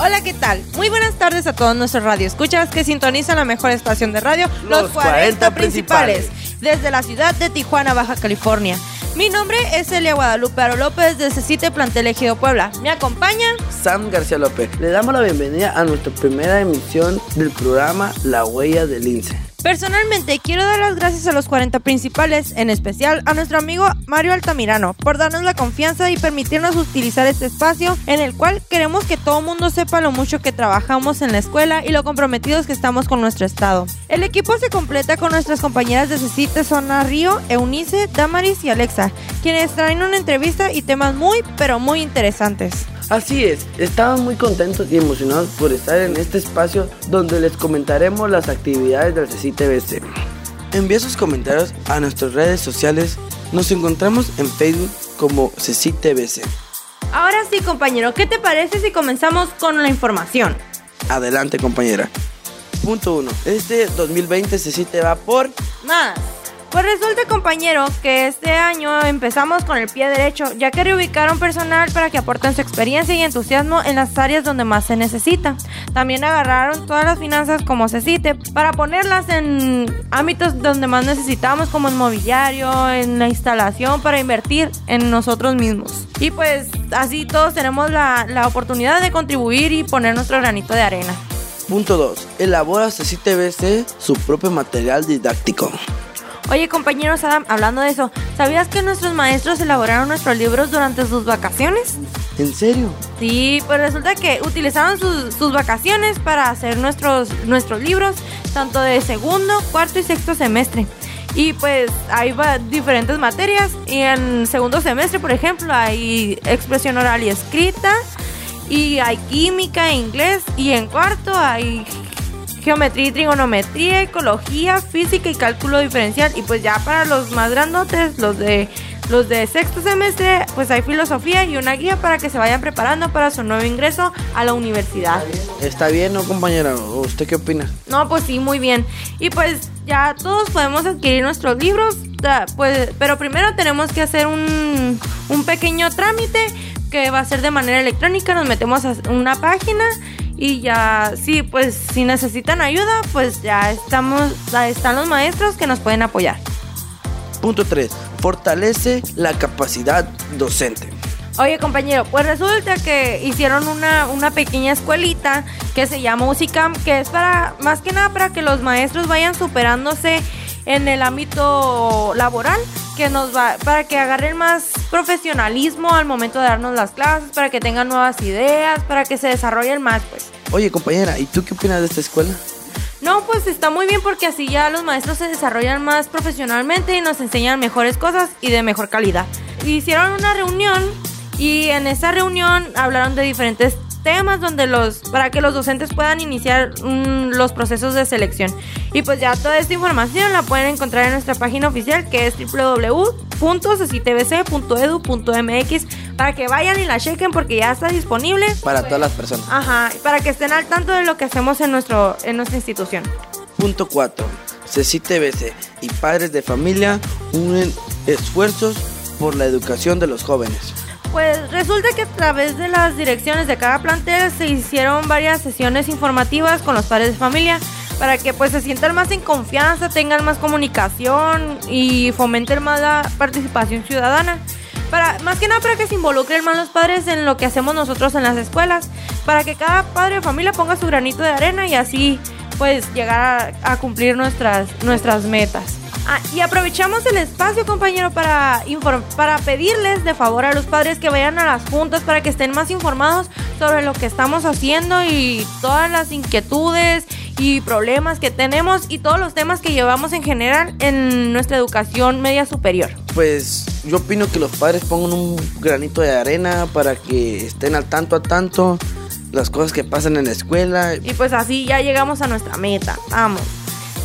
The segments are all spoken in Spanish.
Hola, ¿qué tal? Muy buenas tardes a todos nuestros radioescuchas que sintonizan la mejor estación de radio, Los 40 principales. desde la ciudad de Tijuana, Baja California. Mi nombre es Elia Guadalupe Aro López de Cecite Plantel Ejido Puebla. ¿Me acompaña? Sam García López. Le damos la bienvenida a nuestra primera emisión del programa La Huella del Lince. Personalmente quiero dar las gracias a los 40 principales, en especial a nuestro amigo Mario Altamirano, por darnos la confianza y permitirnos utilizar este espacio en el cual queremos que todo mundo sepa lo mucho que trabajamos en la escuela y lo comprometidos que estamos con nuestro estado. El equipo se completa con nuestras compañeras de CECITE Zona Río, Eunice, Damaris y Alexa, quienes traen una entrevista y temas muy pero muy interesantes. Así es, estamos muy contentos y emocionados por estar en este espacio donde les comentaremos las actividades del CCTVC. Envía sus comentarios a nuestras redes sociales. Nos encontramos en Facebook como CCTVC. Ahora sí, compañero, ¿qué te parece si comenzamos con la información? Adelante, compañera. Punto 1. Este 2020 CCT va por Más. Pues resulta, compañero, que este año empezamos con el pie derecho, ya que reubicaron personal para que aporten su experiencia y entusiasmo en las áreas donde más se necesita. También agarraron todas las finanzas como se cite para ponerlas en ámbitos donde más necesitamos, como en mobiliario, en la instalación, para invertir en nosotros mismos. Y pues así todos tenemos la, la oportunidad de contribuir y poner nuestro granito de arena. Punto 2. Elabora CCTVC su propio material didáctico. Oye, compañeros Adam, hablando de eso, ¿sabías que nuestros maestros elaboraron nuestros libros durante sus vacaciones? ¿En serio? Sí, pues resulta que utilizaron sus, sus vacaciones para hacer nuestros, nuestros libros, tanto de segundo, cuarto y sexto semestre. Y pues hay diferentes materias. Y en segundo semestre, por ejemplo, hay expresión oral y escrita. Y hay química, inglés. Y en cuarto hay geometría y trigonometría, ecología, física y cálculo diferencial. Y pues ya para los más grandotes, los de los de sexto semestre, pues hay filosofía y una guía para que se vayan preparando para su nuevo ingreso a la universidad. ¿Está bien, no, compañera? ¿O ¿Usted qué opina? No, pues sí, muy bien. Y pues ya todos podemos adquirir nuestros libros, pues, pero primero tenemos que hacer un, un pequeño trámite que va a ser de manera electrónica. Nos metemos a una página y ya, sí, pues si necesitan ayuda, pues ya estamos, ya están los maestros que nos pueden apoyar. Punto 3. Fortalece la capacidad docente. Oye compañero, pues resulta que hicieron una, una pequeña escuelita que se llama Musicam, que es para, más que nada para que los maestros vayan superándose en el ámbito laboral, que nos va, para que agarren más profesionalismo al momento de darnos las clases, para que tengan nuevas ideas, para que se desarrollen más, pues. Oye, compañera, ¿y tú qué opinas de esta escuela? No, pues está muy bien porque así ya los maestros se desarrollan más profesionalmente y nos enseñan mejores cosas y de mejor calidad. Hicieron una reunión y en esa reunión hablaron de diferentes temas donde los para que los docentes puedan iniciar mm, los procesos de selección. Y pues ya toda esta información la pueden encontrar en nuestra página oficial que es www.cecitvc.edu.mx para que vayan y la chequen porque ya está disponible. Para todas las personas. Ajá, para que estén al tanto de lo que hacemos en nuestro en nuestra institución. Punto 4. CCTVC y padres de familia unen esfuerzos por la educación de los jóvenes. Pues resulta que a través de las direcciones de cada plantel se hicieron varias sesiones informativas con los padres de familia para que pues se sientan más en confianza, tengan más comunicación y fomenten más la participación ciudadana. Para, más que nada para que se involucren más los padres en lo que hacemos nosotros en las escuelas, para que cada padre de familia ponga su granito de arena y así pues llegar a, a cumplir nuestras, nuestras metas. Ah, y aprovechamos el espacio, compañero, para, para pedirles de favor a los padres que vayan a las juntas para que estén más informados sobre lo que estamos haciendo y todas las inquietudes y problemas que tenemos y todos los temas que llevamos en general en nuestra educación media superior. Pues yo opino que los padres pongan un granito de arena para que estén al tanto a tanto las cosas que pasan en la escuela. Y pues así ya llegamos a nuestra meta. Vamos.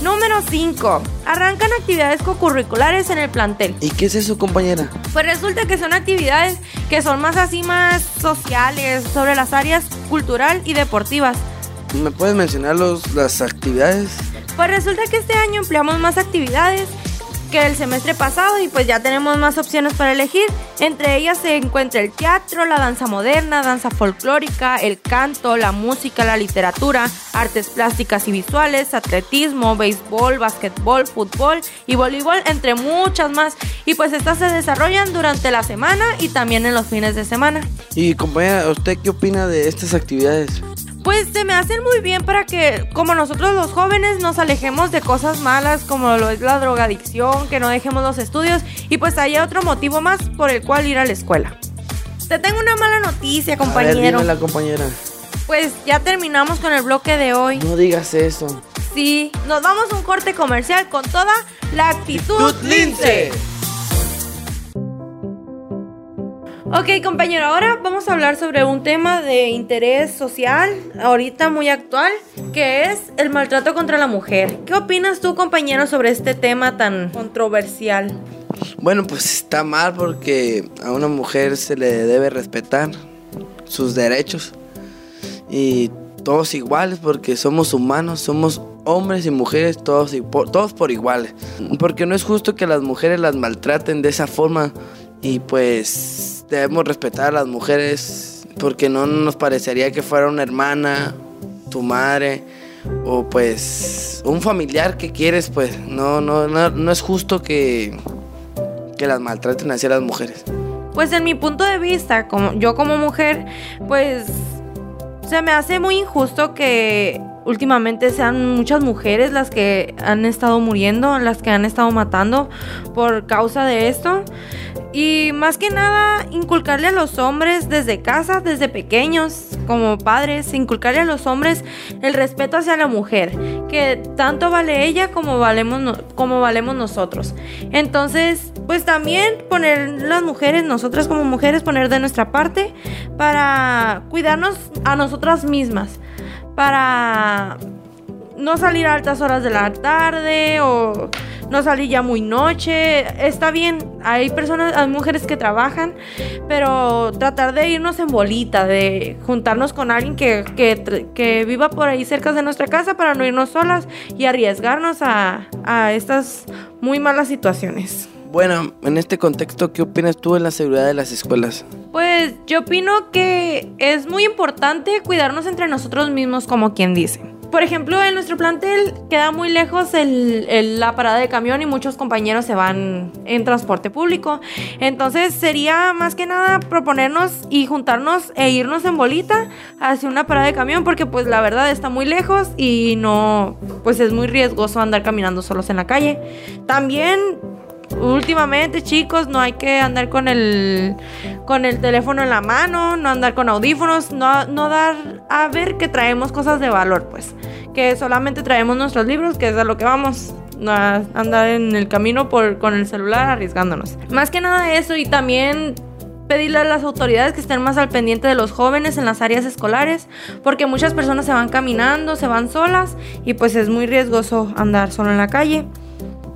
Número 5. Arrancan actividades cocurriculares en el plantel. ¿Y qué es eso, compañera? Pues resulta que son actividades que son más así, más sociales, sobre las áreas cultural y deportivas. ¿Me puedes mencionar los, las actividades? Pues resulta que este año empleamos más actividades que el semestre pasado y pues ya tenemos más opciones para elegir. Entre ellas se encuentra el teatro, la danza moderna, danza folclórica, el canto, la música, la literatura, artes plásticas y visuales, atletismo, béisbol, básquetbol, fútbol y voleibol, entre muchas más. Y pues estas se desarrollan durante la semana y también en los fines de semana. Y compañera, ¿usted qué opina de estas actividades? Pues se me hacen muy bien para que, como nosotros los jóvenes, nos alejemos de cosas malas como lo es la drogadicción, que no dejemos los estudios y pues haya otro motivo más por el cual ir a la escuela. Te tengo una mala noticia, compañero. A la compañera. Pues ya terminamos con el bloque de hoy. No digas eso. Sí, nos vamos a un corte comercial con toda la actitud lince. Ok, compañero, ahora vamos a hablar sobre un tema de interés social, ahorita muy actual, que es el maltrato contra la mujer. ¿Qué opinas tú, compañero, sobre este tema tan controversial? Bueno, pues está mal porque a una mujer se le debe respetar sus derechos y todos iguales porque somos humanos, somos hombres y mujeres todos, todos por iguales. Porque no es justo que las mujeres las maltraten de esa forma y pues debemos respetar a las mujeres porque no nos parecería que fuera una hermana, tu madre o pues un familiar que quieres, pues no, no, no, es justo que, que las maltraten hacia las mujeres. Pues en mi punto de vista, como yo como mujer, pues se me hace muy injusto que últimamente sean muchas mujeres las que han estado muriendo, las que han estado matando por causa de esto. Y más que nada, inculcarle a los hombres desde casa, desde pequeños, como padres, inculcarle a los hombres el respeto hacia la mujer, que tanto vale ella como valemos, como valemos nosotros. Entonces, pues también poner las mujeres, nosotras como mujeres, poner de nuestra parte para cuidarnos a nosotras mismas, para no salir a altas horas de la tarde o no salir ya muy noche. Está bien, hay personas, hay mujeres que trabajan, pero tratar de irnos en bolita, de juntarnos con alguien que, que, viva por ahí cerca de nuestra casa para no irnos solas y arriesgarnos a, a estas muy malas situaciones. Bueno, en este contexto, ¿qué opinas tú de la seguridad de las escuelas? Pues yo opino que es muy importante cuidarnos entre nosotros mismos, como quien dice por ejemplo, en nuestro plantel queda muy lejos la parada de camión y muchos compañeros se van en transporte público. Entonces sería más que nada proponernos y juntarnos e irnos en bolita hacia una parada de camión porque pues la verdad está muy lejos y no, pues es muy riesgoso andar caminando solos en la calle. También últimamente, chicos, no hay que andar con el con el teléfono en la mano, no andar con audífonos, no, no dar a ver que traemos cosas de valor, pues. Que solamente traemos nuestros libros, que es a lo que vamos. A andar en el camino por, con el celular arriesgándonos. Más que nada eso y también pedirle a las autoridades que estén más al pendiente de los jóvenes en las áreas escolares, porque muchas personas se van caminando, se van solas y pues es muy riesgoso andar solo en la calle.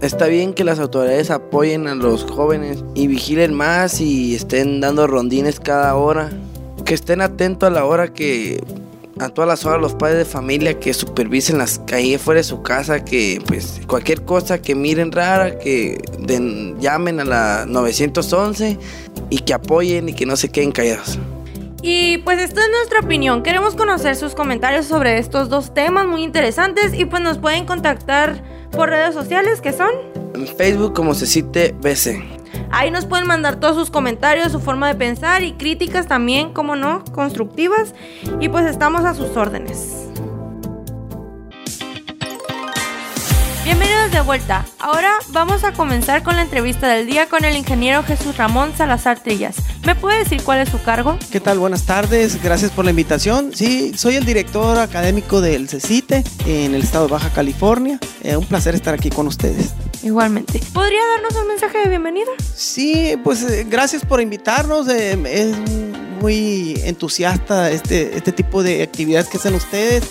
Está bien que las autoridades apoyen a los jóvenes y vigilen más y estén dando rondines cada hora. Que estén atentos a la hora que a todas las horas los padres de familia que supervisen las calles fuera de su casa, que pues cualquier cosa que miren rara, que llamen a la 911 y que apoyen y que no se queden callados. Y pues esta es nuestra opinión. Queremos conocer sus comentarios sobre estos dos temas muy interesantes y pues nos pueden contactar por redes sociales que son en Facebook como Cecite BC. Ahí nos pueden mandar todos sus comentarios, su forma de pensar y críticas también, como no, constructivas. Y pues estamos a sus órdenes. Bienvenidos de vuelta. Ahora vamos a comenzar con la entrevista del día con el ingeniero Jesús Ramón Salazar Trillas. ¿Me puede decir cuál es su cargo? ¿Qué tal? Buenas tardes. Gracias por la invitación. Sí, soy el director académico del CECITE en el estado de Baja California. Eh, un placer estar aquí con ustedes. Igualmente. ¿Podría darnos un mensaje de bienvenida? Sí, pues eh, gracias por invitarnos. Eh, es muy entusiasta este, este tipo de actividades que hacen ustedes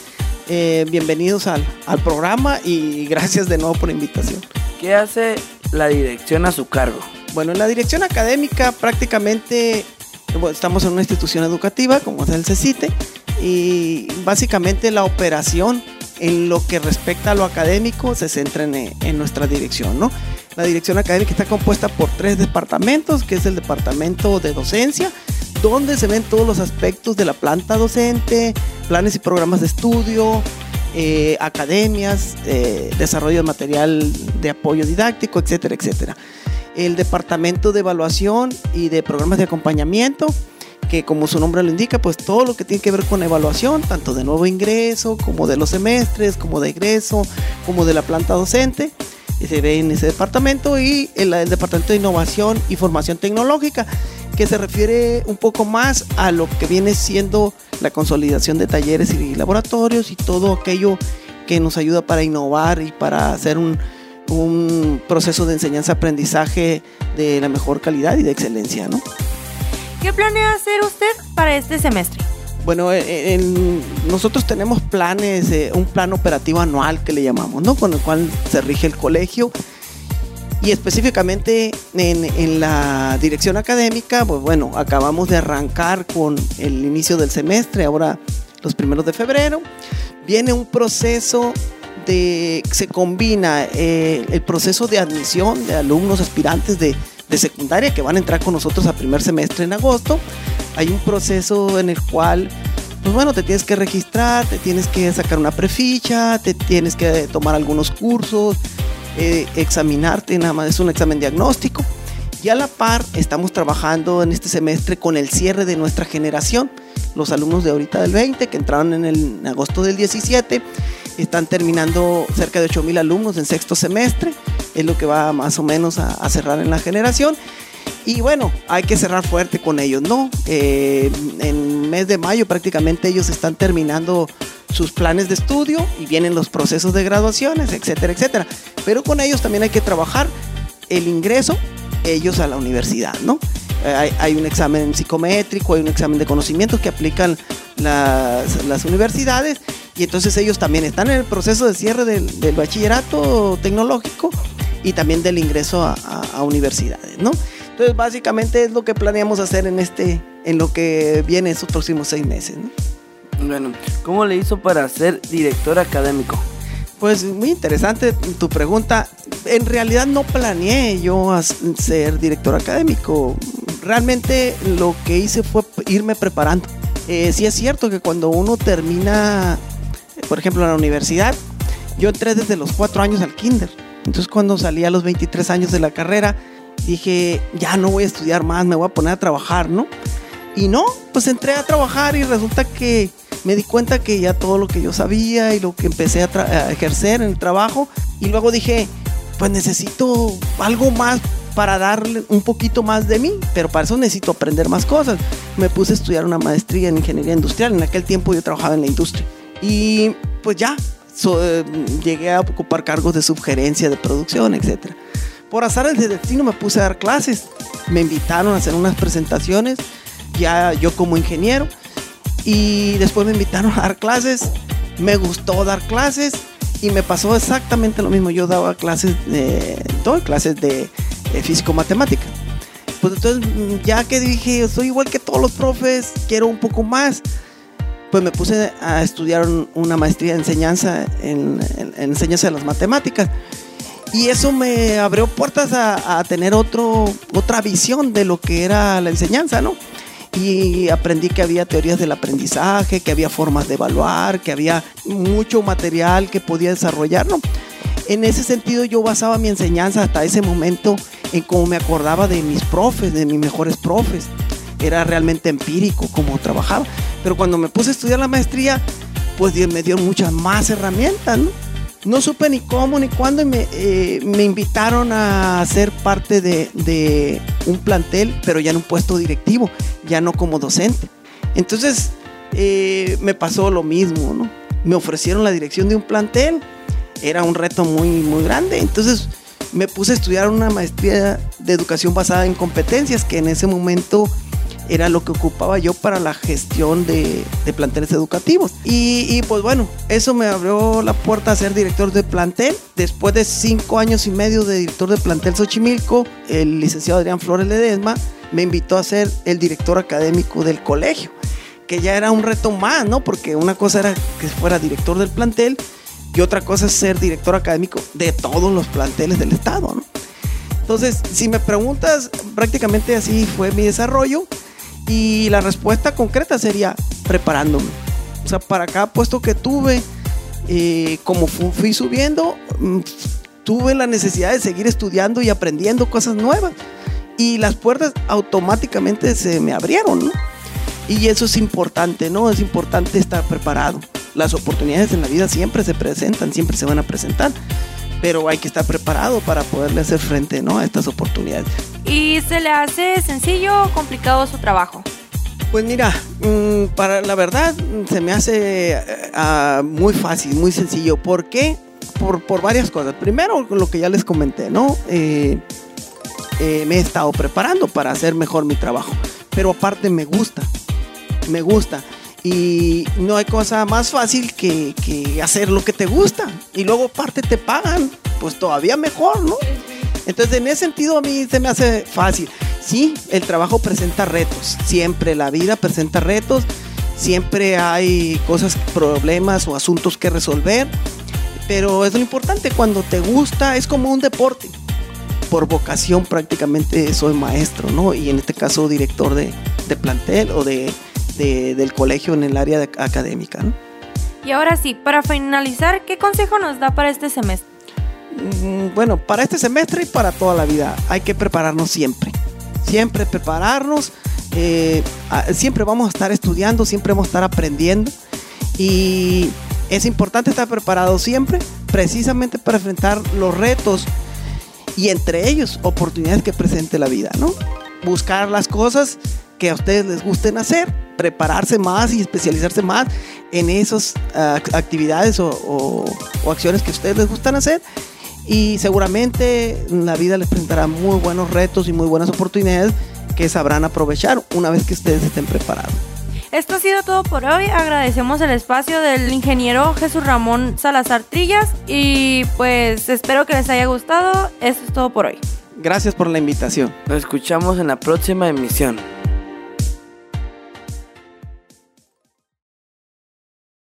eh, bienvenidos al, al, programa y gracias de nuevo por la invitación. ¿Qué hace la dirección a su cargo? Bueno, en la dirección académica prácticamente estamos en una institución educativa como es el CECITE y básicamente la operación en lo que respecta a lo académico se centra en, en nuestra dirección, ¿no? La dirección académica está compuesta por tres departamentos, que es el departamento de docencia, donde se ven todos los aspectos de la planta docente, planes y programas de estudio, eh, academias, eh, desarrollo de material de apoyo didáctico, etcétera, etcétera. El departamento de evaluación y de programas de acompañamiento, que como su nombre lo indica, pues todo lo que tiene que ver con evaluación, tanto de nuevo ingreso, como de los semestres, como de egreso, como de la planta docente, se ve en ese departamento y el, el departamento de innovación y formación tecnológica, que se refiere un poco más a lo que viene siendo la consolidación de talleres y laboratorios y todo aquello que nos ayuda para innovar y para hacer un, un proceso de enseñanza-aprendizaje de la mejor calidad y de excelencia, ¿no? ¿Qué planea hacer usted para este semestre? Bueno, eh, en, nosotros tenemos planes, eh, un plan operativo anual que le llamamos, ¿no? Con el cual se rige el colegio. Y específicamente en, en, la dirección académica, pues bueno, acabamos de arrancar con el inicio del semestre, ahora los primeros de febrero. Viene un proceso de, se combina eh, el proceso de admisión de alumnos aspirantes de, de secundaria que van a entrar con nosotros a primer semestre en agosto. Hay un proceso en el cual, pues bueno, te tienes que registrar, te tienes que sacar una preficha, te tienes que tomar algunos cursos, eh, examinarte, nada más es un examen diagnóstico. Y a la par estamos trabajando en este semestre con el cierre de nuestra generación. Los alumnos de ahorita del 20 que entraron en, el, agosto del 17 están terminando cerca de 8 mil alumnos en sexto semestre. Es lo que va más o menos a cerrar en la generación. Y bueno, hay que cerrar fuerte con ellos, ¿no? Eh, en mes de mayo prácticamente ellos están terminando sus planes de estudio y vienen los procesos de graduaciones, etcétera, etcétera. Pero con ellos también hay que trabajar el ingreso, ellos a la universidad, ¿no? Hay, hay, un examen psicométrico, hay un examen de conocimientos que aplican las, universidades y entonces ellos también están en el proceso de cierre del, bachillerato tecnológico y también del ingreso a universidades, ¿no? Entonces, básicamente es lo que planeamos hacer en este, en lo que viene estos próximos seis meses. ¿no? Bueno, ¿cómo le hizo para ser director académico? Pues muy interesante tu pregunta. En realidad no planeé yo ser director académico. Realmente lo que hice fue irme preparando. Eh, sí es cierto que cuando uno termina, por ejemplo, en la universidad, yo entré desde los cuatro años al kinder. Entonces cuando salí a los 23 años de la carrera, dije, ya no voy a estudiar más, me voy a poner a trabajar, ¿no? Y no, pues entré a trabajar y resulta que me di cuenta que ya todo lo que yo sabía y lo que empecé a, a ejercer en el trabajo, y luego dije, pues necesito algo más para darle un poquito más de mí, pero para eso necesito aprender más cosas. Me puse a estudiar una maestría en ingeniería industrial, en aquel tiempo yo trabajaba en la industria. Y pues ya, so, eh, llegué a ocupar cargos de subgerencia, de producción, etcétera por azares de destino me puse a dar clases. Me invitaron a hacer unas presentaciones, ya yo como ingeniero. Y después me invitaron a dar clases. Me gustó dar clases y me pasó exactamente lo mismo. Yo daba clases de, clases de físico-matemática. Pues entonces, ya que dije, soy igual que todos los profes, quiero un poco más, pues me puse a estudiar una maestría de enseñanza en, en, en enseñanza de las matemáticas y eso me abrió puertas a, tener otro, otra visión de lo que era la enseñanza, ¿no? Y aprendí que había teorías del aprendizaje, que había formas de evaluar, que había mucho material que podía desarrollar, ¿no? En ese sentido yo basaba mi enseñanza hasta ese momento en cómo me acordaba de mis profes, de mis mejores profes. Era realmente empírico cómo trabajaba. Pero cuando me puse a estudiar la maestría, pues me dio muchas más herramientas, ¿no? No supe ni cómo ni cuándo y me, eh, me invitaron a ser parte de, de, un plantel, pero ya en un puesto directivo, ya no como docente. Entonces eh, me pasó lo mismo, ¿no? Me ofrecieron la dirección de un plantel, era un reto muy, muy grande, entonces me puse a estudiar una maestría de educación basada en competencias, que en ese momento era lo que ocupaba yo para la gestión de, planteles educativos. Y, y, pues bueno, eso me abrió la puerta a ser director de plantel. Después de cinco años y medio de director de plantel Xochimilco, el licenciado Adrián Flores Ledesma me invitó a ser el director académico del colegio, que ya era un reto más, ¿no? Porque una cosa era que fuera director del plantel y otra cosa es ser director académico de todos los planteles del estado, ¿no? Entonces, si me preguntas, prácticamente así fue mi desarrollo y la respuesta concreta sería preparándome. O sea, para cada puesto que tuve, eh, como fui subiendo, mm, tuve la necesidad de seguir estudiando y aprendiendo cosas nuevas. Y las puertas automáticamente se me abrieron. Y eso es importante, ¿no? Es importante estar preparado. Las oportunidades en la vida siempre se presentan, siempre se van a presentar, pero hay que estar preparado para poderle hacer frente, ¿no? A estas oportunidades. ¿Y se le hace sencillo o complicado su trabajo? Pues mira, mm, para la verdad se me hace ah, muy fácil, muy sencillo. ¿Por qué? Por, por, varias cosas. Primero, lo que ya les comenté, ¿no? Eh, eh, me he estado preparando para hacer mejor mi trabajo. Pero aparte me gusta, me gusta. Y no hay cosa más fácil que, que hacer lo que te gusta. Y luego aparte te pagan, pues todavía mejor, ¿no? Entonces en ese sentido a mí se me hace fácil. Sí, el trabajo presenta retos, siempre la vida presenta retos, siempre hay cosas, problemas o asuntos que resolver, pero es lo importante, cuando te gusta es como un deporte. Por vocación prácticamente soy maestro, ¿no? Y en este caso director de, plantel o de, del colegio en el área académica, ¿no? Y ahora sí, para finalizar, ¿qué consejo nos da para este semestre? Mm, bueno, para este semestre y para toda la vida. Hay que prepararnos siempre. Siempre prepararnos, eh, siempre vamos a estar estudiando, siempre vamos a estar aprendiendo. Y es importante estar preparado siempre, precisamente para enfrentar los retos y entre ellos oportunidades que presente la vida, ¿no? Buscar las cosas que a ustedes les gusten hacer, prepararse más y especializarse más en esas ah, actividades o, o acciones que a ustedes les gustan hacer y seguramente la vida les presentará muy buenos retos y muy buenas oportunidades que sabrán aprovechar una vez que ustedes estén preparados. Esto ha sido todo por hoy. Agradecemos el espacio del ingeniero Jesús Ramón Salazar Trillas y pues espero que les haya gustado. Esto es todo por hoy. Gracias por la invitación. Nos escuchamos en la próxima emisión.